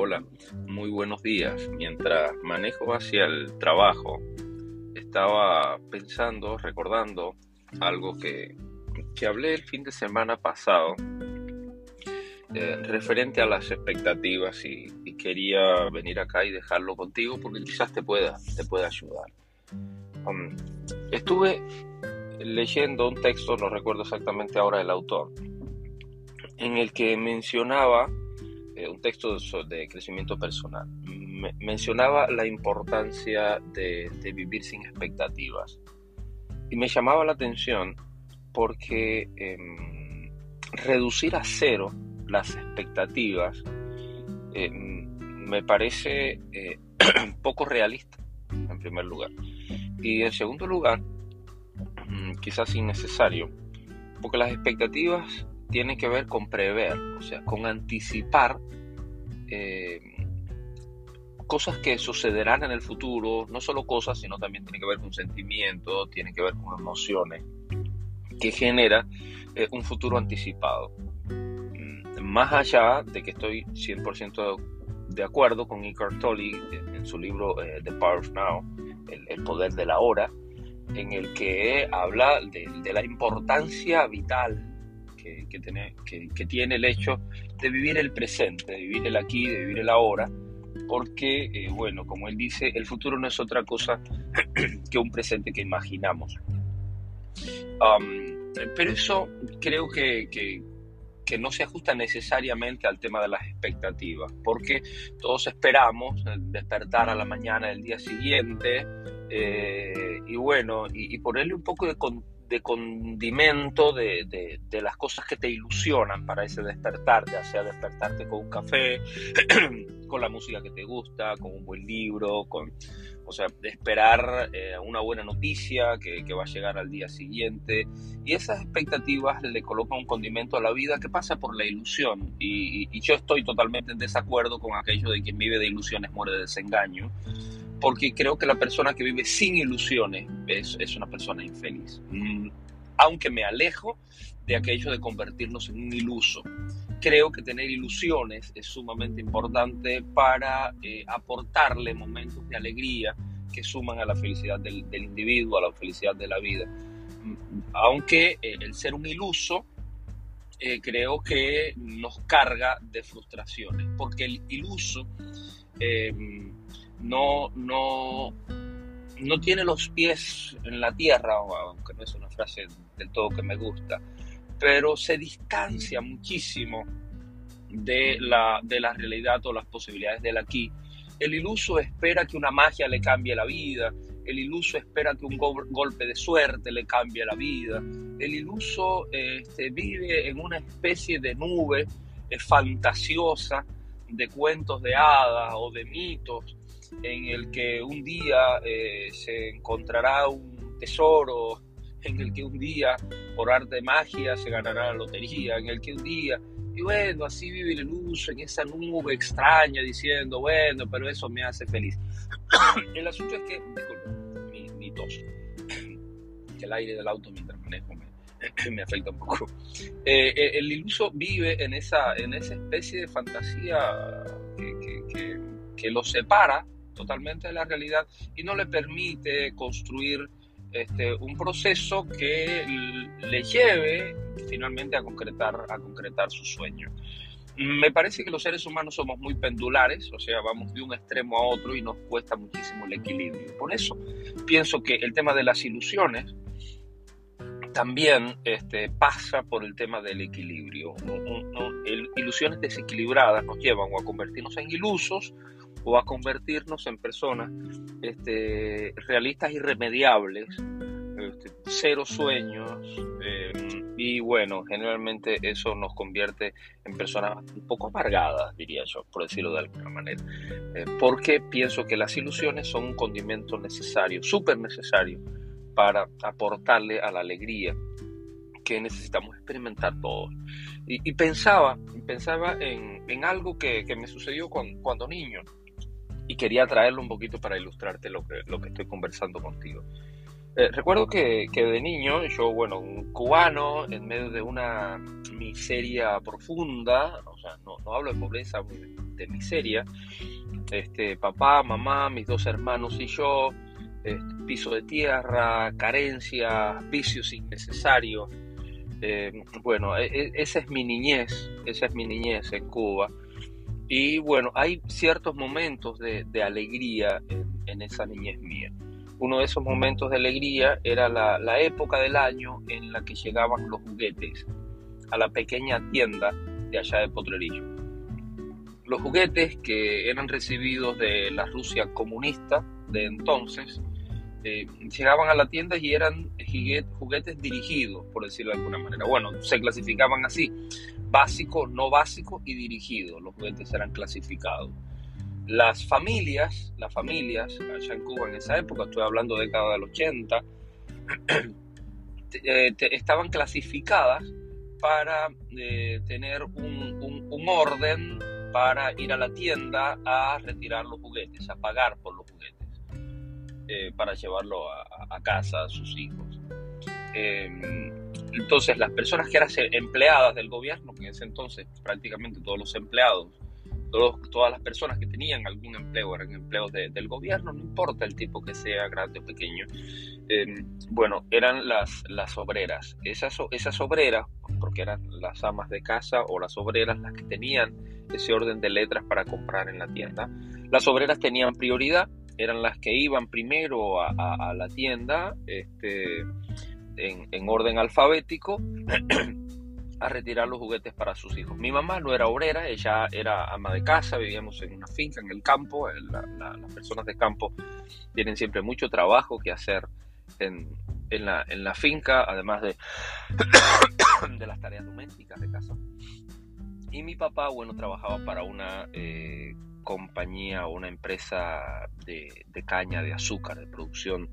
hola, muy buenos días. Mientras manejo hacia el trabajo, estaba pensando, recordando algo que, que hablé el fin de semana pasado eh, referente a las expectativas y, quería venir acá y dejarlo contigo porque quizás te pueda, te pueda ayudar. Um, estuve leyendo un texto, no recuerdo exactamente ahora el autor, en el que mencionaba eh, un texto de, crecimiento personal. mencionaba la importancia de, vivir sin expectativas. Y me llamaba la atención porque em, reducir a cero las expectativas em, me parece eh, poco realista, en primer lugar. Y en segundo lugar, mm, quizás innecesario, porque las expectativas tiene que ver con prever, o sea, con anticipar eh, cosas que sucederán en el futuro, no solo cosas, sino también tiene que ver con sentimientos, tiene que ver con emociones, que genera eh, un futuro anticipado. Mm, más allá de que estoy 100% de acuerdo con Eckhart Tolle en su libro eh, The Power of Now, el, poder de la hora, en el que habla de la importancia vital que, tiene, el hecho de vivir el presente, de vivir el aquí, de vivir el ahora, porque, eh, bueno, como él dice, el futuro no es otra cosa que un presente que imaginamos. pero eso creo que, que, no se ajusta necesariamente al tema de las expectativas, porque todos esperamos despertar a la mañana del día siguiente eh, y bueno, y, ponerle un poco de de condimento de, de, las cosas que te ilusionan para ese despertar, ya sea despertarte con un café, con la música que te gusta, con un buen libro, con, o sea, de esperar eh, una buena noticia que, que, va a llegar al día siguiente. Y esas expectativas le colocan un condimento a la vida que pasa por la ilusión. Y, y yo estoy totalmente en desacuerdo con aquello de quien vive de ilusiones muere de desengaño porque creo que la persona que vive sin ilusiones es, una persona infeliz. Mm, aunque me alejo de aquello de convertirnos en un iluso. Creo que tener ilusiones es sumamente importante para eh, aportarle momentos de alegría que suman a la felicidad del, individuo, a la felicidad de la vida. Mm, aunque eh, el ser un iluso eh, creo que nos carga de frustraciones, porque el iluso no, no, no tiene los pies en la tierra, aunque no es una frase del todo que me gusta, pero se distancia muchísimo de la, de la realidad o las posibilidades del aquí. El iluso espera que una magia le cambie la vida, el iluso espera que un golpe de suerte le cambie la vida, el iluso este, vive en una especie de nube eh, fantasiosa de cuentos de hadas o de mitos en el que un día eh, se encontrará un tesoro, en el que un día por arte de magia se ganará la lotería, en el que un día, y bueno, así vive el uso en esa nube extraña diciendo, bueno, pero eso me hace feliz. el asunto es que, disculpe, mi, mi tos, el aire del auto mientras manejo me, me afecta un poco. Eh, eh, el iluso vive en esa, en esa especie de fantasía que, que, que, que lo separa totalmente de la realidad y no le permite construir este, un proceso que le lleve finalmente a concretar, a concretar su sueño. Me parece que los seres humanos somos muy pendulares, o sea, vamos de un extremo a otro y nos cuesta muchísimo el equilibrio. Por eso pienso que el tema de las ilusiones también este, pasa por el tema del equilibrio. ilusiones desequilibradas nos llevan o a convertirnos en ilusos o a convertirnos en personas este, realistas irremediables, este, cero sueños, eh, y bueno, generalmente eso nos convierte en personas un poco amargadas, diría yo, por decirlo de alguna manera, eh, porque pienso que las ilusiones son un condimento necesario, súper necesario, para aportarle a la alegría que necesitamos experimentar todos. Y, pensaba, pensaba en, en algo que, que, me sucedió cuando, cuando niño y quería traerlo un poquito para ilustrarte lo que, lo que estoy conversando contigo. Eh, recuerdo que, que, de niño, yo, bueno, un cubano, en medio de una miseria profunda, o sea, no, no hablo de pobreza miseria. Este, papá, mamá, mis dos hermanos y yo, este, piso de tierra, carencias, vicios innecesarios. Eh, bueno, e, e, esa es mi niñez, esa es mi niñez en Cuba. Y bueno, hay ciertos momentos de, alegría en, esa niñez mía. Uno de esos momentos de alegría era la, época del año en la que llegaban los juguetes a la pequeña tienda de allá de Potrerillo. Los juguetes que eran recibidos de la Rusia comunista de entonces eh, llegaban a la tienda y eran juguetes dirigidos, por decirlo de alguna manera. Bueno, se clasificaban así, básico, no básico y dirigido. Los juguetes eran clasificados. Las familias, las familias allá en Cuba en esa época, estoy hablando de década del 80, eh, estaban clasificadas para eh, tener un, un, orden para ir a la tienda a retirar los juguetes, a pagar por los juguetes, eh, para llevarlo a, casa a sus hijos. Entonces, las personas que eran empleadas del gobierno, que en ese entonces prácticamente todos los empleados todas las personas que tenían algún empleo eran empleos del gobierno, no importa el tipo que sea, grande o pequeño. Em, bueno, eran las, las obreras. Esas, esas obreras, porque eran las amas de casa o las obreras las que tenían ese orden de letras para comprar en la tienda, las obreras tenían prioridad, eran las que iban primero a, la tienda este, en, en orden alfabético a retirar los juguetes para sus hijos. Mi mamá no era obrera, ella era ama de casa, vivíamos en una finca en el campo. las personas de campo tienen siempre mucho trabajo que hacer en, la, finca, además de, de las tareas domésticas de casa. Y mi papá, bueno, trabajaba para una eh, compañía una empresa de, caña de azúcar, de producción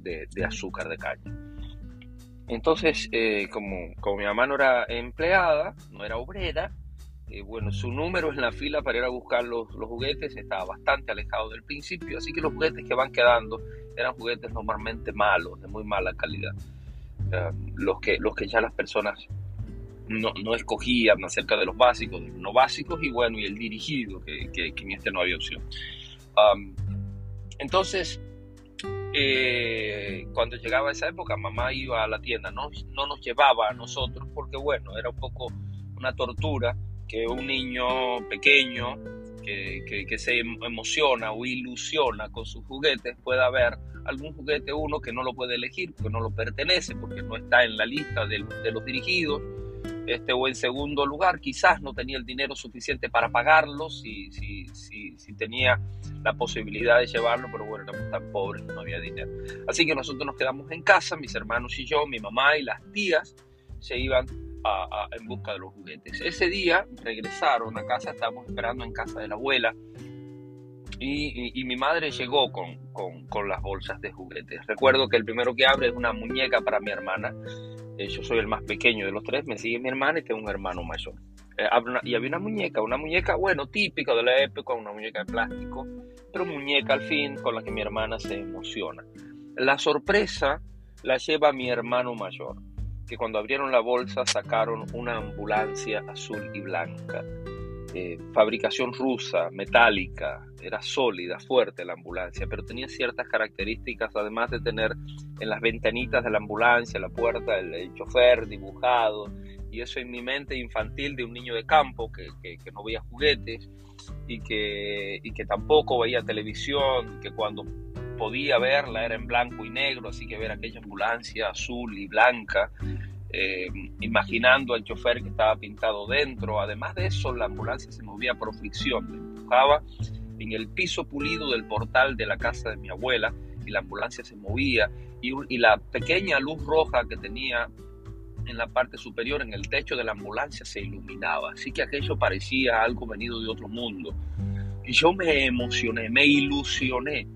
de azúcar de caña. Entonces, eh, como, como, mi mamá no era empleada, no era obrera, eh, bueno, su número en la fila para ir a buscar los, juguetes estaba bastante alejado del principio, así que los juguetes que van quedando eran juguetes normalmente malos, de muy mala calidad. Los, que, los que ya las personas no, no, escogían acerca de los básicos, no básicos y bueno, y el dirigido, que, que, en este no había opción. entonces, eh, cuando llegaba esa época, mamá iba a la tienda, no, no nos llevaba a nosotros porque, bueno, era un poco una tortura que un niño pequeño que, que, se emociona o ilusiona con sus juguetes pueda ver algún juguete uno que no lo puede elegir porque no lo pertenece, porque no está en la lista de los dirigidos este, o en segundo lugar, quizás no tenía el dinero suficiente para pagarlo, si, si, tenía la posibilidad de llevarlo, pero bueno, éramos tan pobres no había dinero. Así que nosotros nos quedamos en casa, mis hermanos y yo, mi mamá y las tías se iban en busca de los juguetes. Ese día regresaron a casa, estábamos esperando en casa de la abuela. Y, mi madre llegó con, con las bolsas de juguetes. Recuerdo que el primero que abre es una muñeca para mi hermana eh, yo soy el más pequeño de los tres, me sigue mi hermana y tengo un hermano mayor. Eh, y había una muñeca, una muñeca, bueno, típica de la época, una muñeca de plástico, pero muñeca al fin con la que mi hermana se emociona. La sorpresa la lleva mi hermano mayor, que cuando abrieron la bolsa sacaron una ambulancia azul y blanca eh, fabricación rusa, metálica, era sólida, fuerte la ambulancia, pero tenía ciertas características, además de tener en las ventanitas de la ambulancia, la puerta, el, chofer dibujado, y eso en mi mente infantil de un niño de campo que, que, no veía juguetes y que, y que tampoco veía televisión, que cuando podía verla era en blanco y negro, así que ver aquella ambulancia azul y blanca eh, imaginando al chofer que estaba pintado dentro. Además de eso, la ambulancia se movía por fricción, me empujaba en el piso pulido del portal de la casa de mi abuela y la ambulancia se movía y, y la pequeña luz roja que tenía en la parte superior, en el techo de la ambulancia, se iluminaba. Así que aquello parecía algo venido de otro mundo. Y yo me emocioné, me ilusioné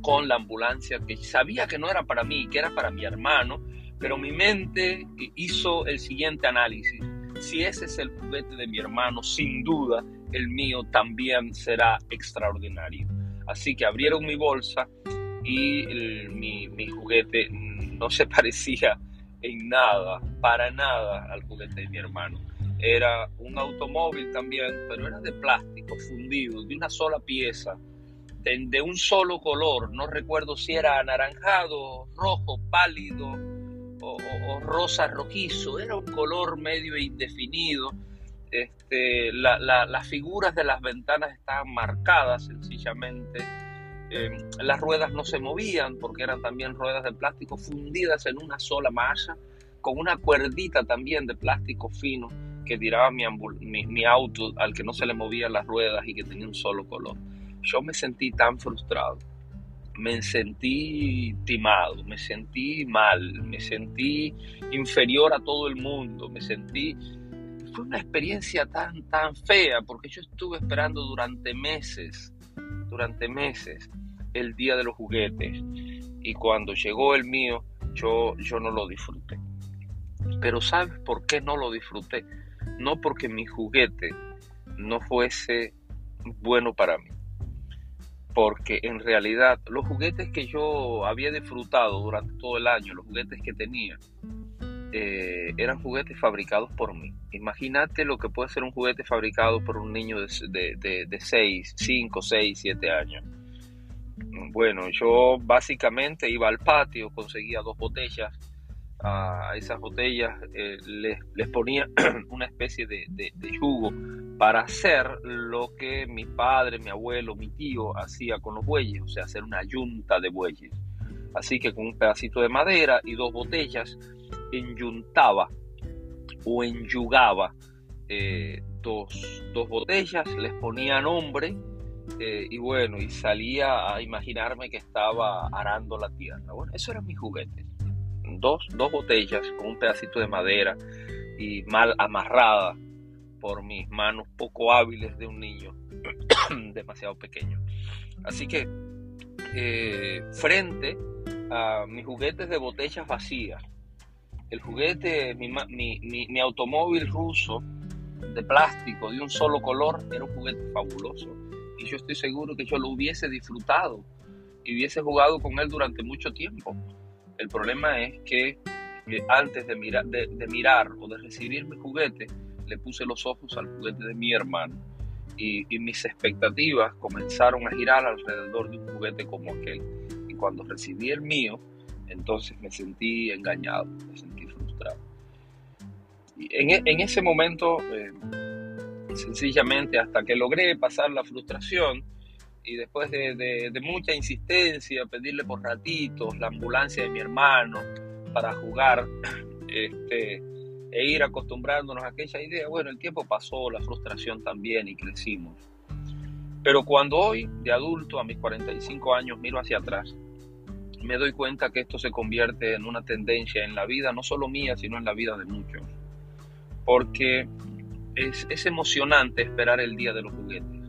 con la ambulancia, que sabía que no era para mí, que era para mi hermano, pero mi mente hizo el siguiente análisis. Si ese es el juguete de mi hermano, sin duda el mío también será extraordinario. Así que abrieron mi bolsa y mi, mi juguete no se parecía en nada, para nada al juguete de mi hermano. era un automóvil también, pero era de plástico fundido, de una sola pieza, de, un solo color, no recuerdo si era anaranjado, rojo, pálido o, rosa rojizo, era un color medio indefinido. Este, las figuras de las ventanas estaban marcadas sencillamente. Em, las ruedas no se movían porque eran también ruedas de plástico fundidas en una sola malla, con una cuerdita también de plástico fino que tiraba mi, auto al que no se le movían las ruedas y que tenía un solo color. Yo me sentí tan frustrado, me sentí timado, me sentí mal, me sentí inferior a todo el mundo, me sentí... Fue una experiencia tan, tan fea porque yo estuve esperando durante meses, durante meses, el día de los juguetes y cuando llegó el mío, yo, yo no lo disfruté. Pero ¿sabes por qué no lo disfruté? no porque mi juguete no fuese bueno para mí, porque en realidad los juguetes que yo había disfrutado durante todo el año, los juguetes que tenía, eh, eran juguetes fabricados por mí. Imagínate lo que puede ser un juguete fabricado por un niño de, de, de 6, 5, 6, 7 años. Bueno, yo básicamente iba al patio, conseguía dos botellas a esas botellas eh, les, ponía una especie de, de, jugo para hacer lo que mi padre, mi abuelo, mi tío hacía con los bueyes, o sea, hacer una yunta de bueyes. Así que con un pedacito de madera y dos botellas, enyuntaba o enyugaba eh, dos, dos, botellas, les ponía nombre eh, y bueno, y salía a imaginarme que estaba arando la tierra. Bueno, eso eran mis juguetes dos, botellas con un pedacito de madera y mal amarrada por mis manos poco hábiles de un niño demasiado pequeño. Así que eh, frente a mis juguetes de botellas vacías, el juguete, mi, mi, automóvil ruso de plástico de un solo color era un juguete fabuloso. Y yo estoy seguro que yo lo hubiese disfrutado y hubiese jugado con él durante mucho tiempo. El problema es que antes de mirar, de, mirar o de recibir mi juguete, le puse los ojos al juguete de mi hermano y, mis expectativas comenzaron a girar alrededor de un juguete como aquel. Y cuando recibí el mío, entonces me sentí engañado, me sentí frustrado. Y en, e, ese momento, eh, sencillamente hasta que logré pasar la frustración, y después de, mucha insistencia, pedirle por ratitos la ambulancia de mi hermano para jugar este, e ir acostumbrándonos a aquella idea, bueno, el tiempo pasó, la frustración también y crecimos. Pero cuando hoy, de adulto, a mis 45 años, miro hacia atrás, me doy cuenta que esto se convierte en una tendencia en la vida, no solo mía, sino en la vida de muchos. Porque es, es emocionante esperar el día de los juguetes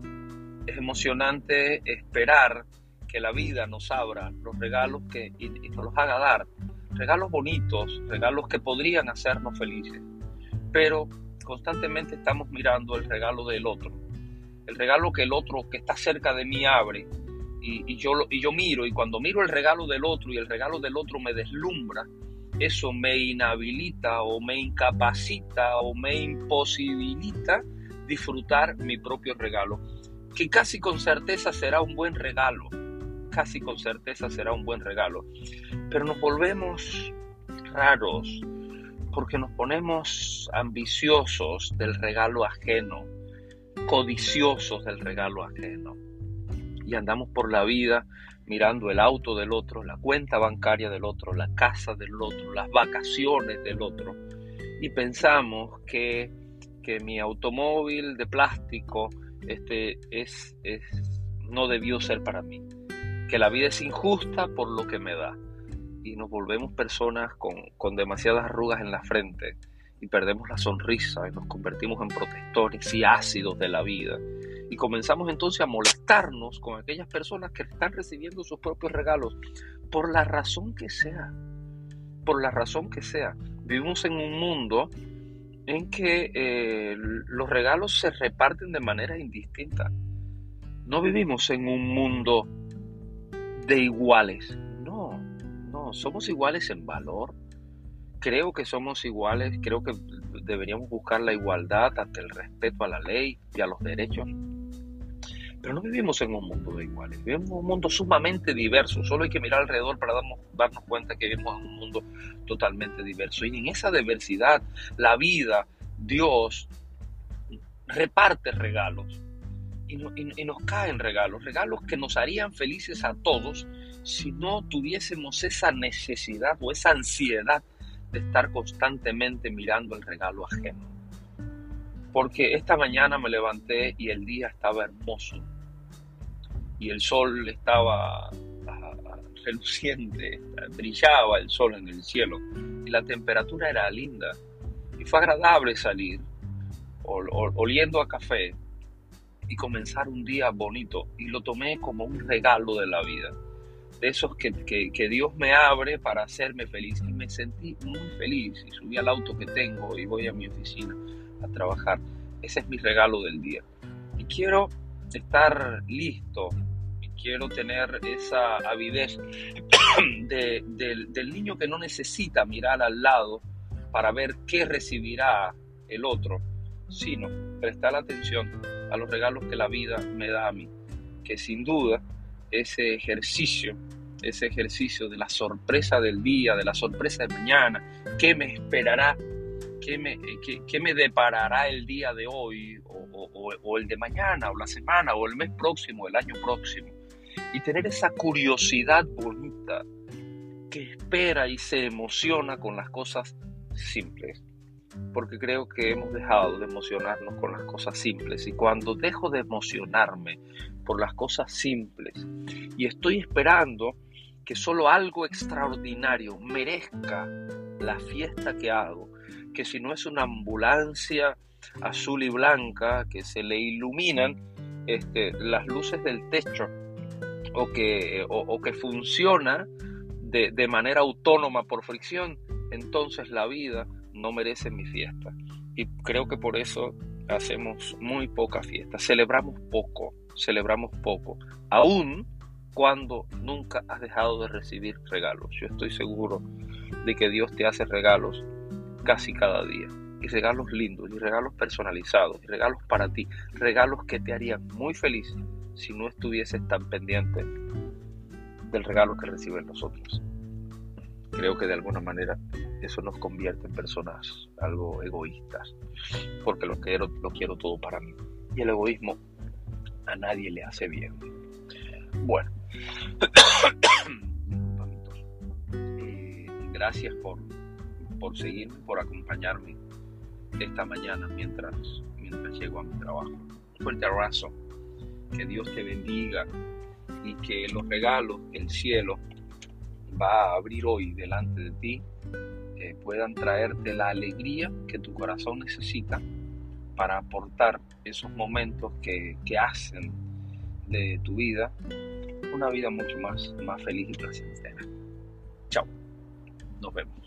es emocionante esperar que la vida nos abra los regalos que, y, nos los haga dar. Regalos bonitos, regalos que podrían hacernos felices. Pero constantemente estamos mirando el regalo del otro. El regalo que el otro que está cerca de mí abre. Y, yo, y yo miro, y cuando miro el regalo del otro y el regalo del otro me deslumbra, eso me inhabilita o me incapacita o me imposibilita disfrutar mi propio regalo que casi con certeza será un buen regalo, casi con certeza será un buen regalo, pero nos volvemos raros porque nos ponemos ambiciosos del regalo ajeno, codiciosos del regalo ajeno. Y andamos por la vida mirando el auto del otro, la cuenta bancaria del otro, la casa del otro, las vacaciones del otro. Y pensamos que, que mi automóvil de plástico este, es, no debió ser para mí. Que la vida es injusta por lo que me da. Y nos volvemos personas con, con demasiadas arrugas en la frente y perdemos la sonrisa y nos convertimos en protectores y ácidos de la vida. Y comenzamos entonces a molestarnos con aquellas personas que están recibiendo sus propios regalos por la razón que sea. Por la razón que sea. Vivimos en un mundo en que eh, los regalos se reparten de manera indistinta. No vivimos en un mundo de iguales. No, no, somos iguales en valor, creo que somos iguales, creo que deberíamos buscar la igualdad ante el respeto a la ley y a los derechos. Pero no vivimos en un mundo de iguales, vivimos en un mundo sumamente diverso. Solo hay que mirar alrededor para darnos, darnos cuenta que vivimos en un mundo totalmente diverso. Y en esa diversidad, la vida, Dios, reparte regalos. Y, nos caen regalos, regalos que nos harían felices a todos si no tuviésemos esa necesidad o esa ansiedad de estar constantemente mirando el regalo ajeno. Porque esta mañana me levanté y el día estaba hermoso. Y el sol estaba ah, reluciente, brillaba el sol en el cielo. Y la temperatura era linda. Y fue agradable salir oliendo a café y comenzar un día bonito y lo tomé como un regalo de la vida de esos que, que, Dios me abre para hacerme feliz. Y me sentí muy feliz y subí al auto que tengo y voy a mi oficina a trabajar. Ese es mi regalo del día. Y quiero estar listo y quiero tener esa avidez del niño que no necesita mirar al lado para ver qué recibirá el otro, sino prestar atención a los regalos que la vida me da a mí, que sin duda ese ejercicio, ese ejercicio de la sorpresa del día, de la sorpresa de mañana, qué me esperará, qué me, qué, me deparará el día de hoy, o, el de mañana, o la semana, o el mes próximo, el año próximo. Y tener esa curiosidad bonita que espera y se emociona con las cosas simples porque creo que hemos dejado de emocionarnos con las cosas simples. Y cuando dejo de emocionarme por las cosas simples y estoy esperando que solo algo extraordinario merezca la fiesta que hago, que si no es una ambulancia azul y blanca que se le iluminan este, las luces del techo o que, o, que funciona de, de manera autónoma por fricción, entonces la vida no merece mi fiesta. Y creo que por eso hacemos muy poca fiesta. Celebramos poco, celebramos poco. Aún cuando nunca has dejado de recibir regalos. Yo estoy seguro de que Dios te hace regalos casi cada día. Y regalos lindos, y regalos personalizados, y regalos para ti. Regalos que te harían muy feliz si no estuvieses tan pendiente del regalo que reciben nosotros. Creo que de alguna manera eso nos convierte en personas algo egoístas, porque lo quiero, lo quiero todo para mí. Y el egoísmo a nadie le hace bien. Bueno, eh, gracias por, por seguirme, por acompañarme esta mañana mientras, mientras llego a mi trabajo. Un fuerte abrazo, que Dios te bendiga y que los regalos el cielo va a abrir hoy delante de ti puedan traerte la alegría que tu corazón necesita para aportar esos momentos que, que hacen de tu vida una vida mucho más, más feliz y placentera. Chao, nos vemos.